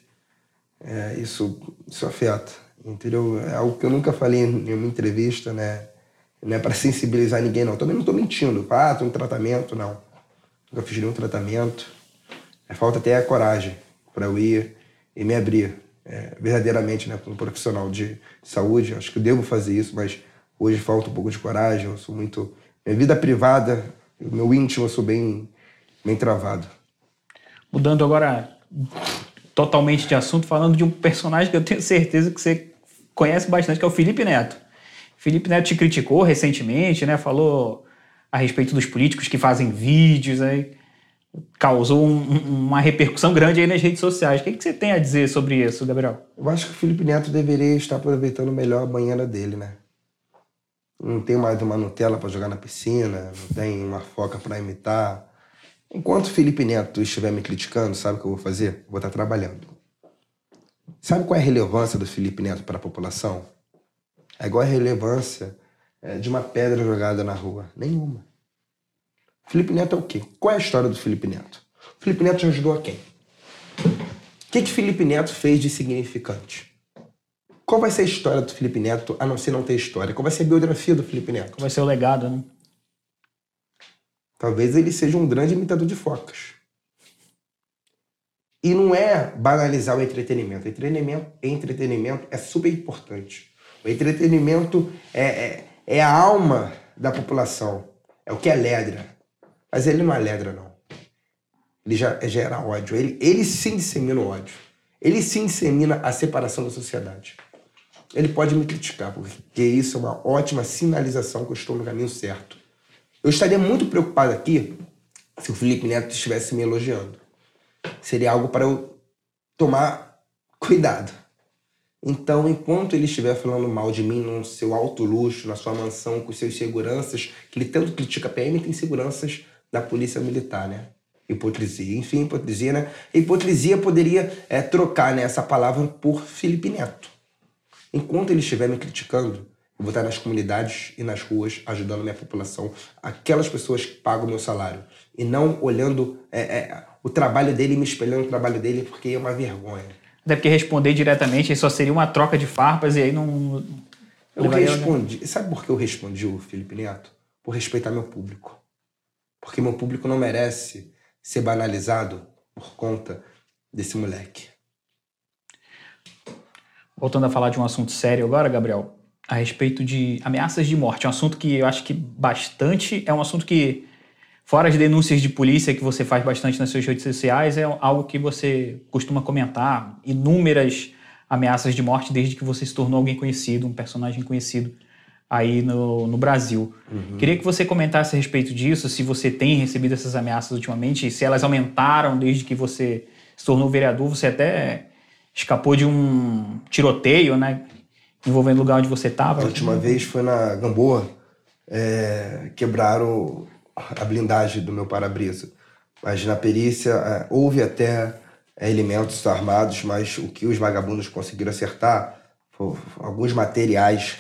É, isso, isso afeta, entendeu? É algo que eu nunca falei em nenhuma entrevista, né? Não é para sensibilizar ninguém, não. Também não estou mentindo. Ah, estou em tratamento, não. Nunca fiz nenhum tratamento. É, falta até a coragem para eu ir e me abrir é, verdadeiramente, né, como profissional de saúde. Acho que eu devo fazer isso, mas hoje falta um pouco de coragem. Eu sou muito. Minha vida privada, meu íntimo, eu sou bem, bem travado. Mudando agora totalmente de assunto, falando de um personagem que eu tenho certeza que você conhece bastante, que é o Felipe Neto. Felipe Neto te criticou recentemente, né? Falou a respeito dos políticos que fazem vídeos aí causou um, uma repercussão grande aí nas redes sociais. O que, que você tem a dizer sobre isso, Gabriel? Eu acho que o Felipe Neto deveria estar aproveitando melhor a banheira dele, né? Não tem mais uma Nutella para jogar na piscina, não tem uma foca para imitar. Enquanto Felipe Neto estiver me criticando, sabe o que eu vou fazer? Vou estar trabalhando. Sabe qual é a relevância do Felipe Neto para a população? É igual a relevância é, de uma pedra jogada na rua. Nenhuma. Felipe Neto é o quê? Qual é a história do Felipe Neto? O Felipe Neto já ajudou a quem? O que, que Felipe Neto fez de significante? Qual vai ser a história do Felipe Neto, a não ser não ter história? Qual vai ser a biografia do Felipe Neto? Qual vai ser o legado, né? Talvez ele seja um grande imitador de focas. E não é banalizar o entretenimento. Entretenimento, entretenimento é super importante. O entretenimento é, é, é a alma da população. É o que alegra. Mas ele não aledra, não. Ele já gera ódio. Ele, ele sim dissemina o ódio. Ele sim dissemina a separação da sociedade. Ele pode me criticar, porque isso é uma ótima sinalização que eu estou no caminho certo. Eu estaria muito preocupado aqui se o Felipe Neto estivesse me elogiando. Seria algo para eu tomar cuidado. Então, enquanto ele estiver falando mal de mim no seu alto luxo, na sua mansão, com seus seguranças, que ele tanto critica a PM, tem seguranças da polícia militar, né? Hipocrisia. Enfim, hipocrisia, né? Hipocrisia poderia é, trocar né, essa palavra por Felipe Neto. Enquanto ele estiver me criticando, vou estar nas comunidades e nas ruas ajudando a minha população, aquelas pessoas que pagam o meu salário. E não olhando é, é, o trabalho dele e me espelhando no trabalho dele, porque é uma vergonha. Até porque responder diretamente só seria uma troca de farpas e aí não. Eu respondi. Sabe por que eu respondi o Felipe Neto? Por respeitar meu público porque meu público não merece ser banalizado por conta desse moleque. Voltando a falar de um assunto sério agora, Gabriel, a respeito de ameaças de morte, um assunto que eu acho que bastante é um assunto que fora as denúncias de polícia que você faz bastante nas suas redes sociais, é algo que você costuma comentar, inúmeras ameaças de morte desde que você se tornou alguém conhecido, um personagem conhecido aí no, no Brasil. Uhum. Queria que você comentasse a respeito disso, se você tem recebido essas ameaças ultimamente, se elas aumentaram desde que você se tornou vereador, você até escapou de um tiroteio, né? Envolvendo o lugar onde você estava. A última vez foi na Gamboa, é, quebraram a blindagem do meu para-brisa. Mas na perícia é, houve até é, elementos armados, mas o que os vagabundos conseguiram acertar foram alguns materiais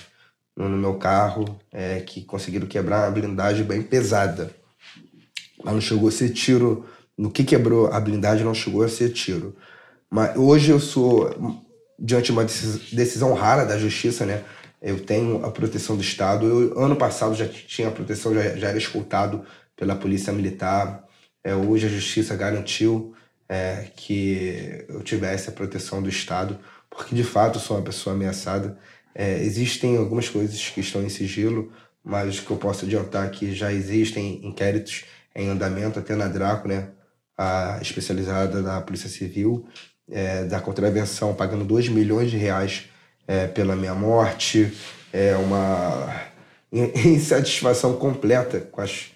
no meu carro é, que conseguiram quebrar uma blindagem bem pesada. Mas não chegou a ser tiro. No que quebrou a blindagem não chegou a ser tiro. Mas hoje eu sou, diante de uma decisão rara da justiça, né? Eu tenho a proteção do Estado. Eu, ano passado já tinha a proteção, já, já era escoltado pela Polícia Militar. É, hoje a justiça garantiu é, que eu tivesse a proteção do Estado, porque de fato sou uma pessoa ameaçada. É, existem algumas coisas que estão em sigilo, mas que eu posso adiantar que já existem inquéritos em andamento, até na Draco, né, a especializada da Polícia Civil, é, da contravenção, pagando 2 milhões de reais é, pela minha morte, é uma insatisfação completa com as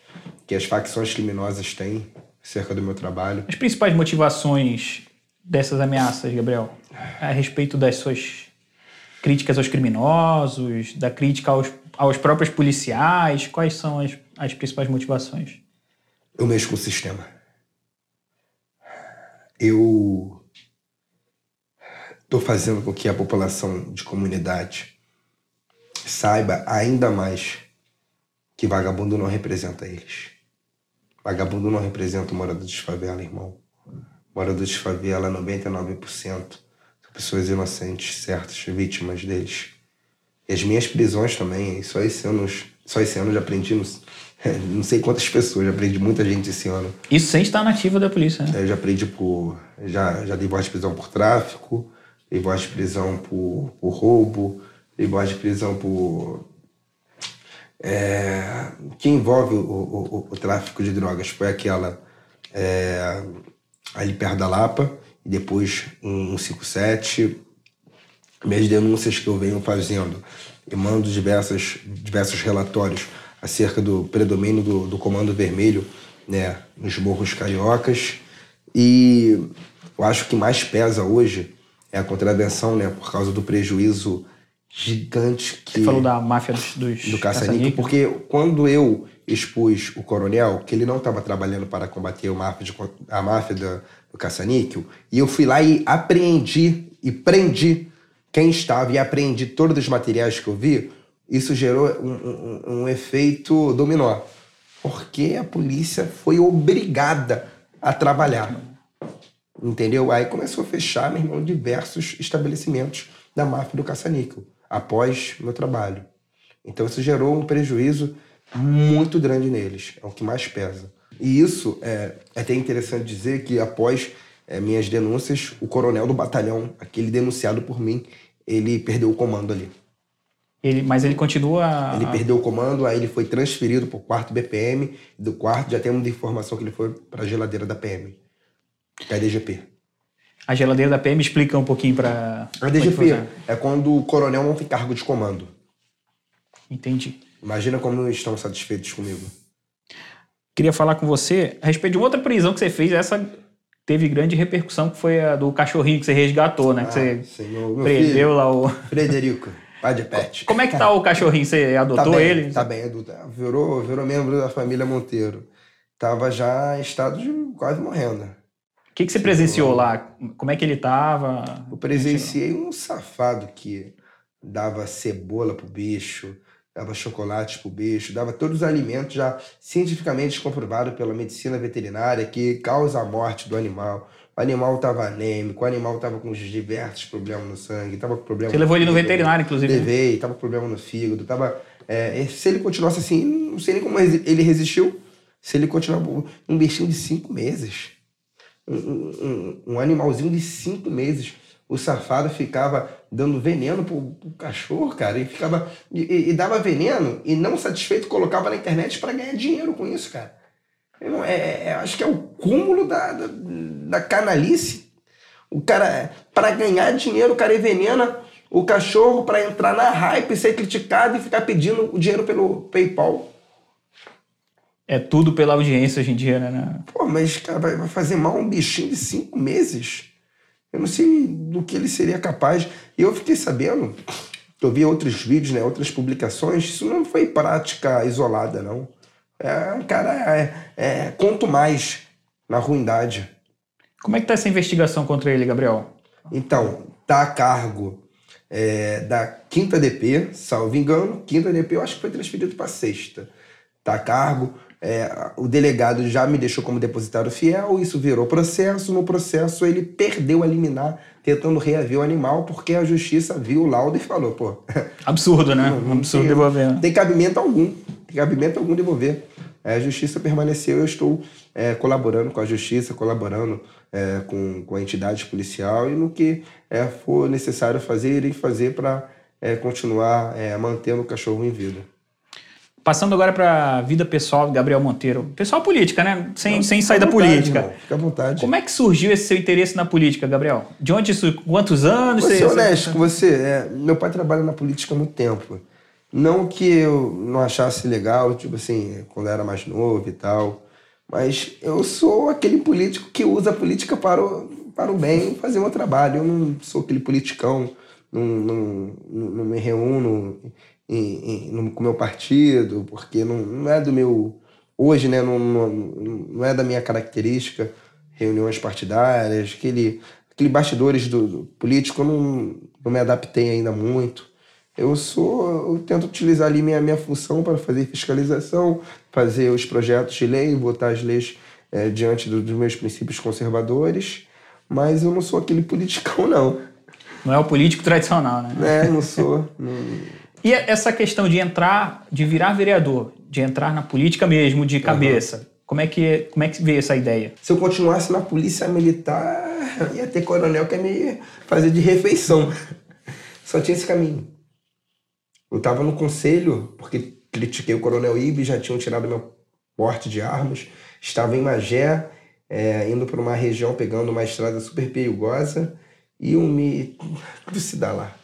que as facções criminosas têm acerca do meu trabalho. As principais motivações dessas ameaças, Gabriel, a respeito das suas críticas aos criminosos, da crítica aos, aos próprios policiais? Quais são as, as principais motivações? Eu mexo com o sistema. Eu estou fazendo com que a população de comunidade saiba ainda mais que vagabundo não representa eles. Vagabundo não representa o morador de favela, irmão. Morador de favela, 99% são pessoas inocentes, certas, vítimas deles. E as minhas prisões também, só esse ano, só esse ano já aprendi, não, não sei quantas pessoas, já aprendi muita gente esse ano. Isso sem estar nativa da polícia, né? Eu já aprendi por. Já, já dei voz de prisão por tráfico, dei voz de prisão por, por roubo, dei voz de prisão por é, que envolve o, o, o, tráfico de drogas foi aquela é, ali perto da Lapa, e depois um 157. Minhas denúncias que eu venho fazendo e mando diversas, diversos relatórios acerca do predomínio do, do Comando Vermelho né, nos morros cariocas. E eu acho que mais pesa hoje é a contravenção, né, por causa do prejuízo gigante que. Você falou da máfia dos. dos do caça-níquel, porque quando eu expus o coronel, que ele não estava trabalhando para combater máfia de, a máfia do, do caça-níquel, e eu fui lá e apreendi e prendi quem estava e apreendi todos os materiais que eu vi, isso gerou um, um, um efeito dominó. Porque a polícia foi obrigada a trabalhar. Entendeu? Aí começou a fechar, meu irmão, diversos estabelecimentos da máfia do caça-níquel após meu trabalho. Então isso gerou um prejuízo muito grande neles, é o que mais pesa. E isso é, é até interessante dizer que após é, minhas denúncias, o coronel do batalhão, aquele denunciado por mim, ele perdeu o comando ali. Ele, mas ele continua. Ele perdeu o comando, aí ele foi transferido para o quarto BPM. Do quarto já temos informação que ele foi para a geladeira da PM, da DGP. A geladeira da PM explica um pouquinho para. A DGP é quando o coronel não tem cargo de comando. Entendi. Imagina como estão satisfeitos comigo. Queria falar com você a respeito de uma outra prisão que você fez. Essa teve grande repercussão, que foi a do cachorrinho que você resgatou, né? Ah, que você meu prendeu filho, lá o. Frederico. Pai de pet. Como é que tá o cachorrinho? Você adotou tá bem, ele? Tá bem, adulto. Virou, virou membro da família Monteiro. Tava já em estado de quase morrendo que, que você presenciou lá? Como é que ele estava? Eu presenciei um safado que dava cebola pro bicho, dava chocolate pro bicho, dava todos os alimentos já cientificamente comprovados pela medicina veterinária que causa a morte do animal. O animal estava anêmico, o animal estava com diversos problemas no sangue, estava com problemas. Você levou ele no veterinário, inclusive? Né? Levei, estava com problema no fígado, tava. É, se ele continuasse assim, não sei nem como ele resistiu. Se ele continuar um bichinho de cinco meses um, um, animalzinho de cinco meses. O safado ficava dando veneno pro, pro cachorro, cara, e ficava. E, e, dava veneno e não satisfeito colocava na internet para ganhar dinheiro com isso, cara. Eu, é, é, acho que é o cúmulo da, da, da canalice. O cara, para ganhar dinheiro, o cara envenena o cachorro para entrar na hype, ser criticado e ficar pedindo o dinheiro pelo PayPal. É tudo pela audiência hoje em dia, né? Pô, mas cara, vai fazer mal um bichinho de cinco meses. Eu não sei do que ele seria capaz. E eu fiquei sabendo, eu vi outros vídeos, né, outras publicações, isso não foi prática isolada, não. É, um cara, é, é, conto mais na ruindade. Como é que tá essa investigação contra ele, Gabriel? Então, tá a cargo é, da quinta DP, salvo engano. Quinta DP eu acho que foi transferido para sexta. Tá a cargo é, o delegado já me deixou como depositário fiel, isso virou processo. No processo, ele perdeu a liminar, tentando reaver o animal, porque a justiça viu o laudo e falou: pô. Absurdo, né? Não, não Absurdo tem, devolver. Não né? tem cabimento algum. Tem cabimento algum devolver. É, a justiça permaneceu, eu estou é, colaborando com a justiça, colaborando é, com, com a entidade policial e no que é, for necessário fazer, irei fazer para é, continuar é, mantendo o cachorro em vida. Passando agora para a vida pessoal Gabriel Monteiro. Pessoal política, né? Sem, Não, sem sair da vontade, política. Irmão, fica à vontade. Como é que surgiu esse seu interesse na política, Gabriel? De onde isso. Quantos anos? Vou ser honesto com você. É, meu pai trabalha na política há muito tempo. Não que eu não achasse legal, tipo assim, quando eu era mais novo e tal. Mas eu sou aquele político que usa a política para o, para o bem, fazer o meu trabalho. Eu não sou aquele politicão, não, não, não me reúno em, em, com o meu partido, porque não, não é do meu. Hoje, né, não, não, não é da minha característica reuniões partidárias, aquele, aquele bastidores do, do político, eu não, não me adaptei ainda muito. eu sou, eu tento utilizar ali minha, minha função para fazer fiscalização, fazer os projetos de lei, votar as leis é, diante do, dos meus princípios conservadores, mas eu não sou aquele politicão, não. Não é o político tradicional, né? É, não sou. Não... E essa questão de entrar, de virar vereador, de entrar na política mesmo, de cabeça, uhum. como, é que, como é que veio essa ideia? Se eu continuasse na polícia militar, ia ter coronel que ia me fazer de refeição. Só tinha esse caminho. Eu estava no conselho, porque critiquei o coronel Ibe, já tinham tirado meu porte de armas. Estava em Magé, é, indo para uma região, pegando uma estrada super perigosa, e eu me trucidar lá.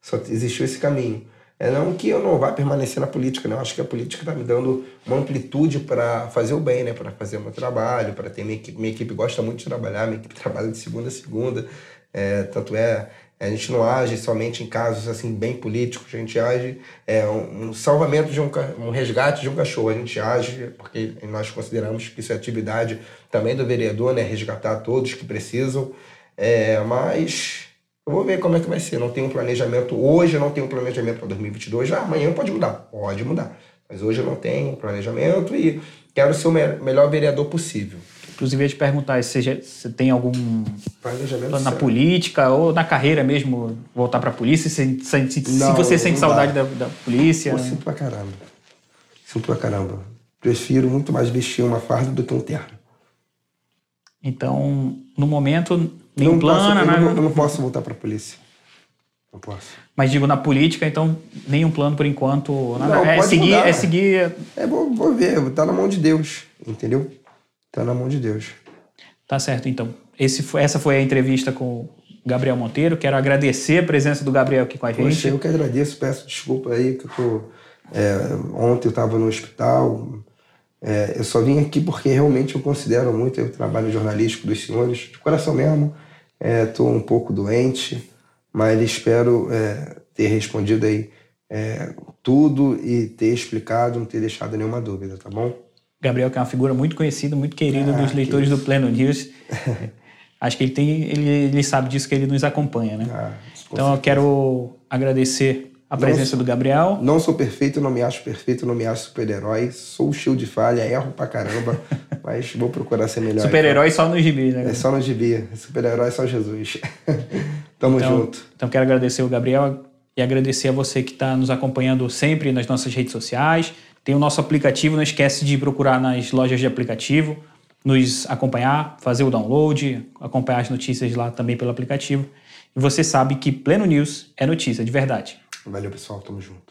Só existiu esse caminho. É não que eu não vá permanecer na política, não. Acho que a política está me dando uma amplitude para fazer o bem, né? Para fazer o meu trabalho, para ter minha equipe. Minha equipe gosta muito de trabalhar, minha equipe trabalha de segunda a segunda. É, tanto é, a gente não age somente em casos assim bem políticos, a gente age é, um, um salvamento de um, um resgate de um cachorro, a gente age porque nós consideramos que isso é atividade também do vereador, né? Resgatar todos que precisam. É, mas eu vou ver como é que vai ser. Não tenho um planejamento hoje, eu não tenho um planejamento para 2022. Ah, amanhã pode mudar, pode mudar. Mas hoje eu não tenho um planejamento e quero ser o melhor vereador possível. Inclusive, eu ia te perguntar se você tem algum planejamento na política ou na carreira mesmo, voltar para a polícia, se, se, se, não, se você sente saudade da, da, polícia. Eu sinto pra caramba. Sinto pra caramba. Prefiro muito mais vestir uma farda do que um terno. Então, no momento, nem não plano, posso, né? Eu não, eu não posso voltar para a polícia. Não posso. Mas digo, na política, então, nenhum plano por enquanto. Nada. Não, é, seguir, mudar. é seguir. É, vou, vou ver, tá na mão de Deus, entendeu? Tá na mão de Deus. Tá certo, então. Esse essa foi a entrevista com o Gabriel Monteiro. Quero agradecer a presença do Gabriel aqui com a gente. Poxa, eu que agradeço, peço desculpa aí, que eu tô. É, ontem eu estava no hospital, é, eu só vim aqui porque realmente eu considero muito o trabalho jornalístico dos senhores, de coração mesmo. Estou é, um pouco doente, mas espero é, ter respondido aí é, tudo e ter explicado, não ter deixado nenhuma dúvida, tá bom? Gabriel, que é uma figura muito conhecida, muito querida ah, dos leitores do Pleno News. Acho que ele tem, ele, ele sabe disso que ele nos acompanha, né? Ah, então eu quero agradecer a presença não, do Gabriel. Não sou perfeito, não me acho perfeito, não me acho super-herói. Sou cheio de falha, erro pra caramba, mas vou procurar ser melhor. Super-herói então. só no gibi, né? É só no gibi. Super-herói só Jesus. Tamo então, junto. Então quero agradecer o Gabriel e agradecer a você que está nos acompanhando sempre nas nossas redes sociais. Tem o nosso aplicativo, não esquece de procurar nas lojas de aplicativo, nos acompanhar, fazer o download, acompanhar as notícias lá também pelo aplicativo. E você sabe que Pleno News é notícia de verdade. Valeu, pessoal. Tamo junto.